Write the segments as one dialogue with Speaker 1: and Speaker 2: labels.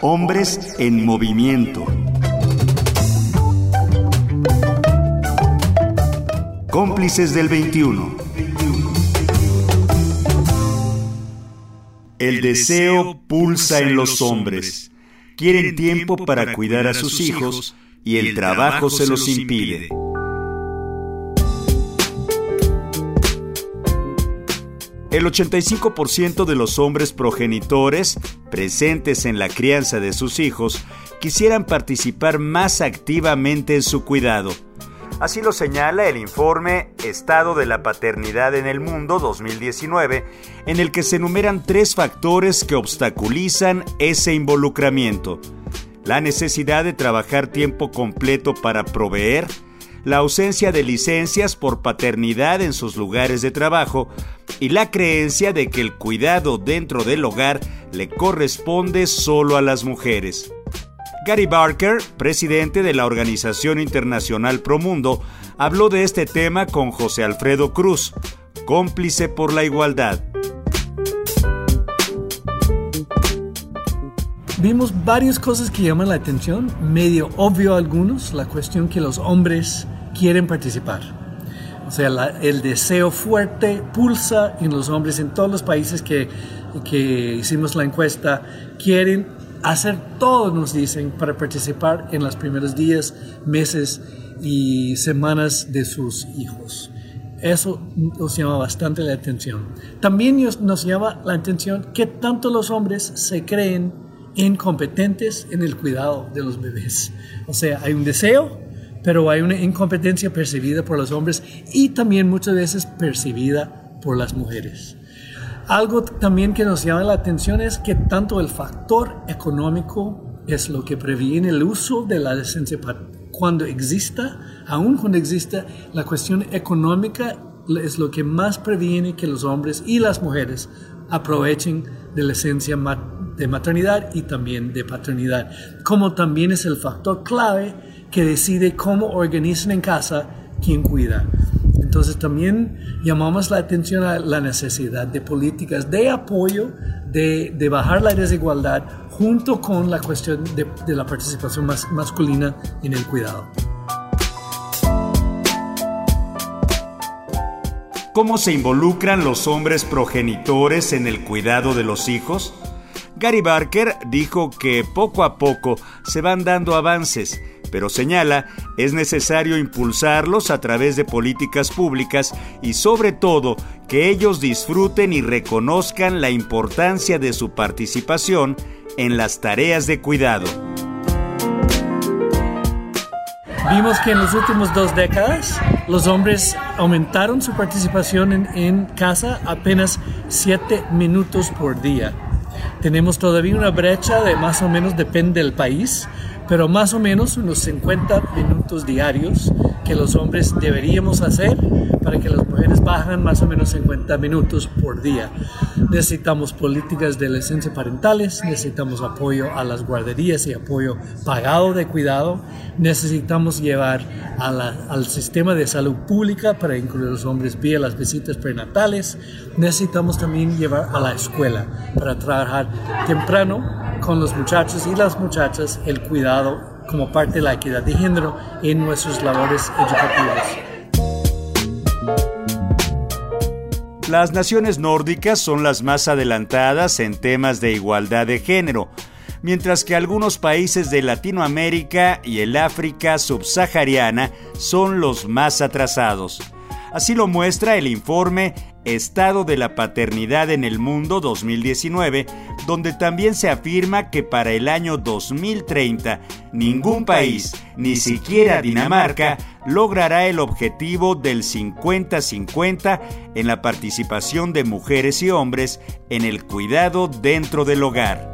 Speaker 1: Hombres en movimiento. Cómplices del 21. El deseo pulsa en los hombres. Quieren tiempo para cuidar a sus hijos y el trabajo se los impide. El 85% de los hombres progenitores presentes en la crianza de sus hijos quisieran participar más activamente en su cuidado. Así lo señala el informe Estado de la Paternidad en el Mundo 2019, en el que se enumeran tres factores que obstaculizan ese involucramiento. La necesidad de trabajar tiempo completo para proveer, la ausencia de licencias por paternidad en sus lugares de trabajo y la creencia de que el cuidado dentro del hogar le corresponde solo a las mujeres. Gary Barker, presidente de la Organización Internacional Promundo, habló de este tema con José Alfredo Cruz, cómplice por la igualdad.
Speaker 2: Vimos varias cosas que llaman la atención, medio obvio algunos, la cuestión que los hombres quieren participar. O sea, el deseo fuerte pulsa en los hombres en todos los países que, que hicimos la encuesta, quieren hacer todo, nos dicen, para participar en los primeros días, meses y semanas de sus hijos. Eso nos llama bastante la atención. También nos llama la atención que tanto los hombres se creen incompetentes en el cuidado de los bebés. O sea, hay un deseo, pero hay una incompetencia percibida por los hombres y también muchas veces percibida por las mujeres. Algo también que nos llama la atención es que tanto el factor económico es lo que previene el uso de la licencia cuando exista, aún cuando exista, la cuestión económica es lo que más previene que los hombres y las mujeres aprovechen de la licencia de maternidad y también de paternidad, como también es el factor clave que decide cómo organizan en casa quién cuida. Entonces también llamamos la atención a la necesidad de políticas de apoyo, de, de bajar la desigualdad junto con la cuestión de, la participación más, masculina en el cuidado.
Speaker 1: ¿Cómo se involucran los hombres progenitores en el cuidado de los hijos? Gary Barker dijo que poco a poco se van dando avances, pero señala es necesario impulsarlos a través de políticas públicas y sobre todo que ellos disfruten y reconozcan la importancia de su participación en las tareas de cuidado.
Speaker 2: Vimos que en las últimas dos décadas los hombres aumentaron su participación en, casa apenas 7 minutos por día. Tenemos todavía una brecha de más o menos, depende del país, pero más o menos unos 50 minutos diarios que los hombres deberíamos hacer para que las mujeres bajen más o menos 50 minutos por día. Necesitamos políticas de licencia parentales, necesitamos apoyo a las guarderías y apoyo pagado de cuidado, necesitamos llevar al sistema de salud pública para incluir a los hombres vía las visitas prenatales, necesitamos también llevar a la escuela para trabajar temprano con los muchachos y las muchachas el cuidado como parte de la equidad de género en nuestras labores educativas.
Speaker 1: Las naciones nórdicas son las más adelantadas en temas de igualdad de género, mientras que algunos países de Latinoamérica y el África subsahariana son los más atrasados. Así lo muestra el informe Estado de la Paternidad en el Mundo 2019, donde también se afirma que para el año 2030 ningún país, ni siquiera Dinamarca, logrará el objetivo del 50-50 en la participación de mujeres y hombres en el cuidado dentro del hogar.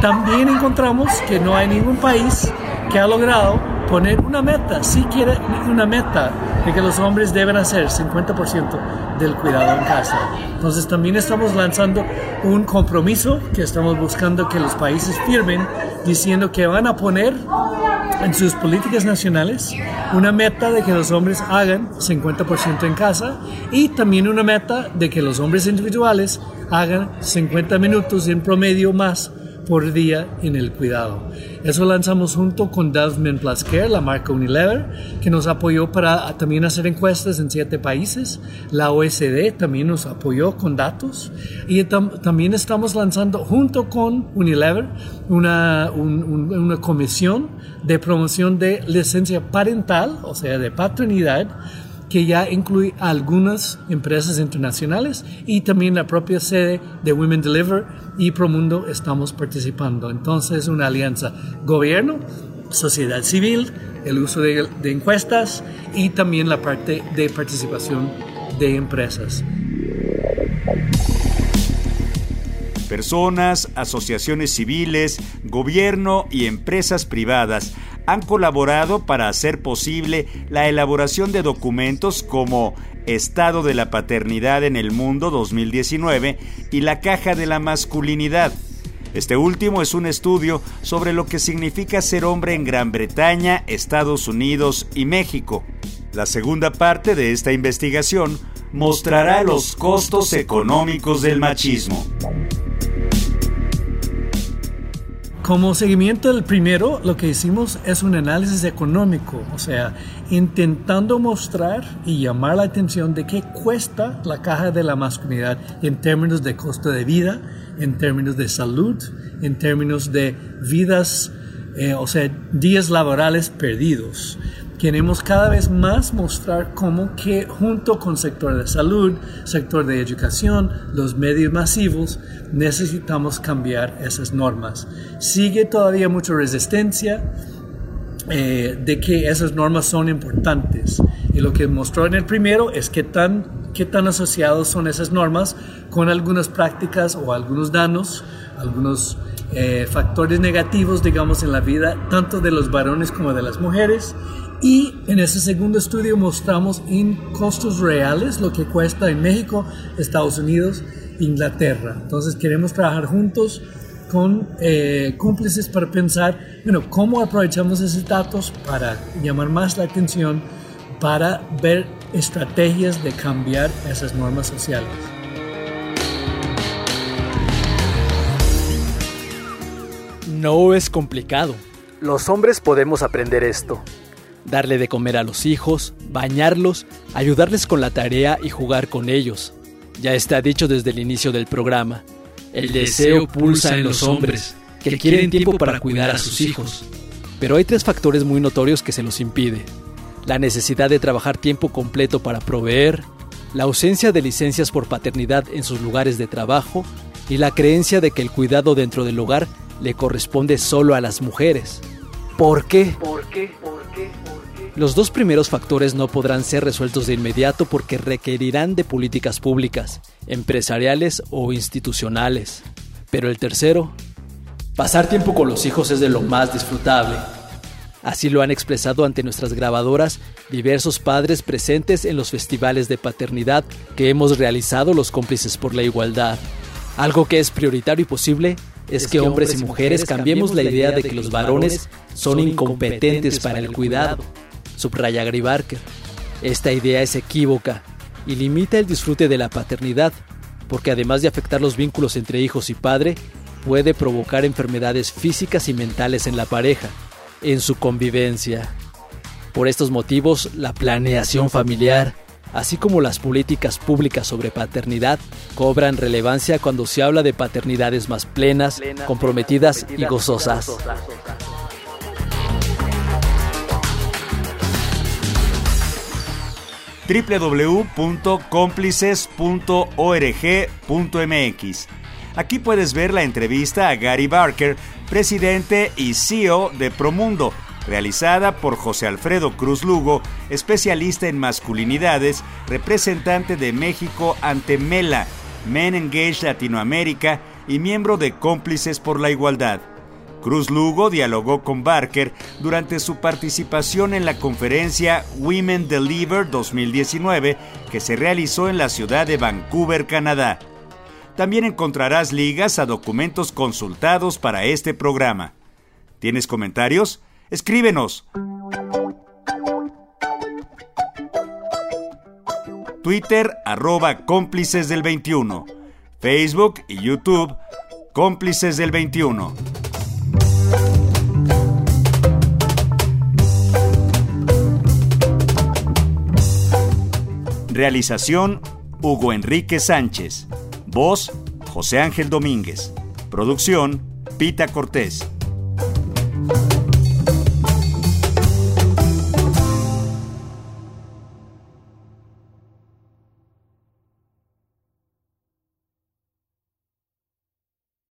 Speaker 2: También encontramos que no hay ningún país que ha logrado poner una meta, si quiere una meta de que los hombres deben hacer 50% del cuidado en casa. Entonces también estamos lanzando un compromiso que estamos buscando que los países firmen diciendo que van a poner en sus políticas nacionales una meta de que los hombres hagan 50% en casa y también una meta de que los hombres individuales hagan 50 minutos en promedio más por día en el cuidado. Eso lanzamos junto con Dove Plus Care, la marca Unilever, que nos apoyó para también hacer encuestas en siete países. La OSD también nos apoyó con datos. Y también estamos lanzando junto con Unilever una, una comisión de promoción de licencia parental, o sea, de paternidad, que ya incluye algunas empresas internacionales y también la propia sede de Women Deliver y Promundo estamos participando. Entonces, una alianza gobierno, sociedad civil, el uso de, de encuestas y también la parte de participación de empresas.
Speaker 1: Personas, asociaciones civiles, gobierno y empresas privadas han colaborado para hacer posible la elaboración de documentos como Estado de la Paternidad en el Mundo 2019 y la Caja de la Masculinidad. Este último es un estudio sobre lo que significa ser hombre en Gran Bretaña, Estados Unidos y México. La segunda parte de esta investigación mostrará los costos económicos del machismo.
Speaker 2: Como seguimiento del primero, lo que hicimos es un análisis económico, o sea, intentando mostrar y llamar la atención de qué cuesta la caja de la masculinidad en términos de costo de vida, en términos de salud, en términos de vidas, eh, o sea, días laborales perdidos. Queremos cada vez más mostrar cómo que junto con sector de salud, sector de educación, los medios masivos, necesitamos cambiar esas normas. Sigue todavía mucha resistencia eh, de que esas normas son importantes. Y lo que mostró en el primero es que tan, qué tan asociados son esas normas con algunas prácticas o algunos daños, algunos eh, factores negativos, digamos, en la vida, tanto de los varones como de las mujeres y en ese segundo estudio mostramos en costos reales lo que cuesta en México, Estados Unidos, Inglaterra. Entonces queremos trabajar juntos con eh, cómplices para pensar, bueno, cómo aprovechamos esos datos para llamar más la atención, para ver estrategias de cambiar esas normas sociales.
Speaker 3: No es complicado. Los hombres podemos aprender esto darle de comer a los hijos, bañarlos, ayudarles con la tarea y jugar con ellos. Ya está dicho desde el inicio del programa. El deseo pulsa en los hombres, que quieren tiempo para cuidar a sus hijos. Pero hay tres factores muy notorios que se los impide. La necesidad de trabajar tiempo completo para proveer, la ausencia de licencias por paternidad en sus lugares de trabajo y la creencia de que el cuidado dentro del hogar le corresponde solo a las mujeres. ¿Por qué? ¿Por qué? ¿Por qué? Los dos primeros factores no podrán ser resueltos de inmediato porque requerirán de políticas públicas, empresariales o institucionales. Pero el tercero, pasar tiempo con los hijos es de lo más disfrutable. Así lo han expresado ante nuestras grabadoras diversos padres presentes en los festivales de paternidad que hemos realizado los cómplices por la igualdad. Algo que es prioritario y posible es, que, hombres y mujeres cambiemos la idea de que los varones son incompetentes para el cuidado subraya Gary Barker. Esta idea es equívoca y limita el disfrute de la paternidad, porque además de afectar los vínculos entre hijos y padre, puede provocar enfermedades físicas y mentales en la pareja, en su convivencia. Por estos motivos, la planeación familiar, así como las políticas públicas sobre paternidad, cobran relevancia cuando se habla de paternidades más plenas, comprometidas y gozosas.
Speaker 1: www.cómplices.org.mx. Aquí puedes ver la entrevista a Gary Barker, presidente y CEO de Promundo, realizada por José Alfredo Cruz Lugo, especialista en masculinidades, representante de México ante MELA, Men Engage Latinoamérica y miembro de Cómplices por la Igualdad. Cruz Lugo dialogó con Barker durante su participación en la conferencia Women Deliver 2019 que se realizó en la ciudad de Vancouver, Canadá. También encontrarás ligas a documentos consultados para este programa. ¿Tienes comentarios? Escríbenos. Twitter arroba cómplices del 21. Facebook y YouTube cómplices del 21. Realización Hugo Enrique Sánchez. Voz José Ángel Domínguez. Producción Pita Cortés.